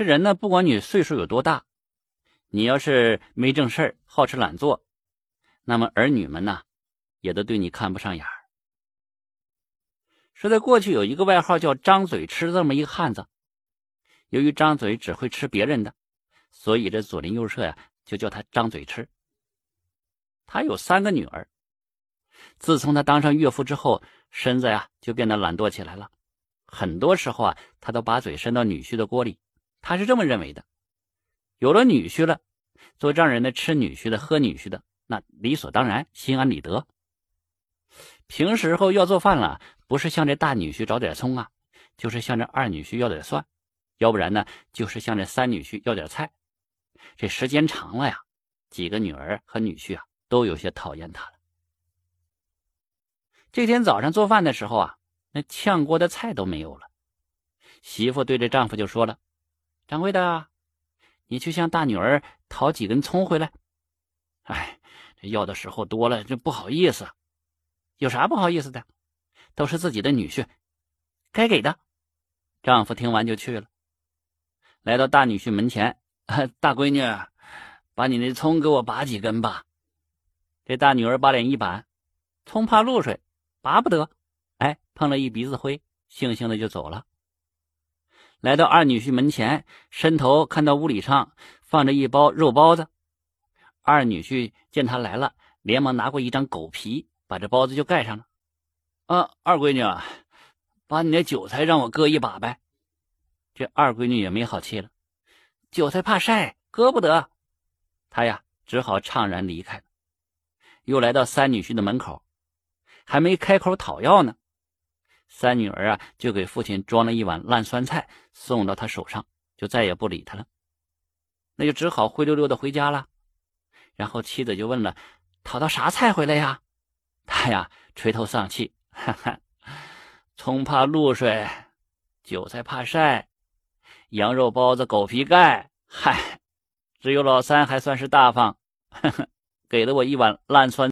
这人呢，不管你岁数有多大，你要是没正事儿、好吃懒做，那么儿女们呢，也都对你看不上眼儿。说在过去有一个外号叫“张嘴吃”这么一个汉子，由于张嘴只会吃别人的，所以这左邻右舍呀就叫他张嘴吃。他有三个女儿，自从他当上岳父之后，身子呀就变得懒惰起来了。很多时候啊，他都把嘴伸到女婿的锅里。他是这么认为的：有了女婿了，做丈人的吃女婿的、喝女婿的，那理所当然，心安理得。平时候要做饭了，不是向这大女婿找点葱啊，就是向这二女婿要点蒜，要不然呢，就是向这三女婿要点菜。这时间长了呀，几个女儿和女婿啊，都有些讨厌他了。这天早上做饭的时候啊，那炝锅的菜都没有了。媳妇对着丈夫就说了：“掌柜的，你去向大女儿讨几根葱回来。”哎，这要的时候多了，这不好意思。有啥不好意思的？都是自己的女婿，该给的。丈夫听完就去了，来到大女婿门前，大闺女，把你那葱给我拔几根吧。这大女儿把脸一板，葱怕露水，拔不得。哎，碰了一鼻子灰，悻悻的就走了。来到二女婿门前，伸头看到屋里上放着一包肉包子。二女婿见他来了，连忙拿过一张狗皮。把这包子就盖上了，啊，二闺女，把你那韭菜让我割一把呗。这二闺女也没好气了，韭菜怕晒，割不得。她呀，只好怅然离开了。又来到三女婿的门口，还没开口讨要呢，三女儿啊就给父亲装了一碗烂酸菜送到他手上，就再也不理他了。那就只好灰溜溜的回家了。然后妻子就问了：“讨到啥菜回来呀？”他呀，垂头丧气，哈哈，葱怕露水，韭菜怕晒，羊肉包子狗皮盖，嗨，只有老三还算是大方，呵呵，给了我一碗烂酸。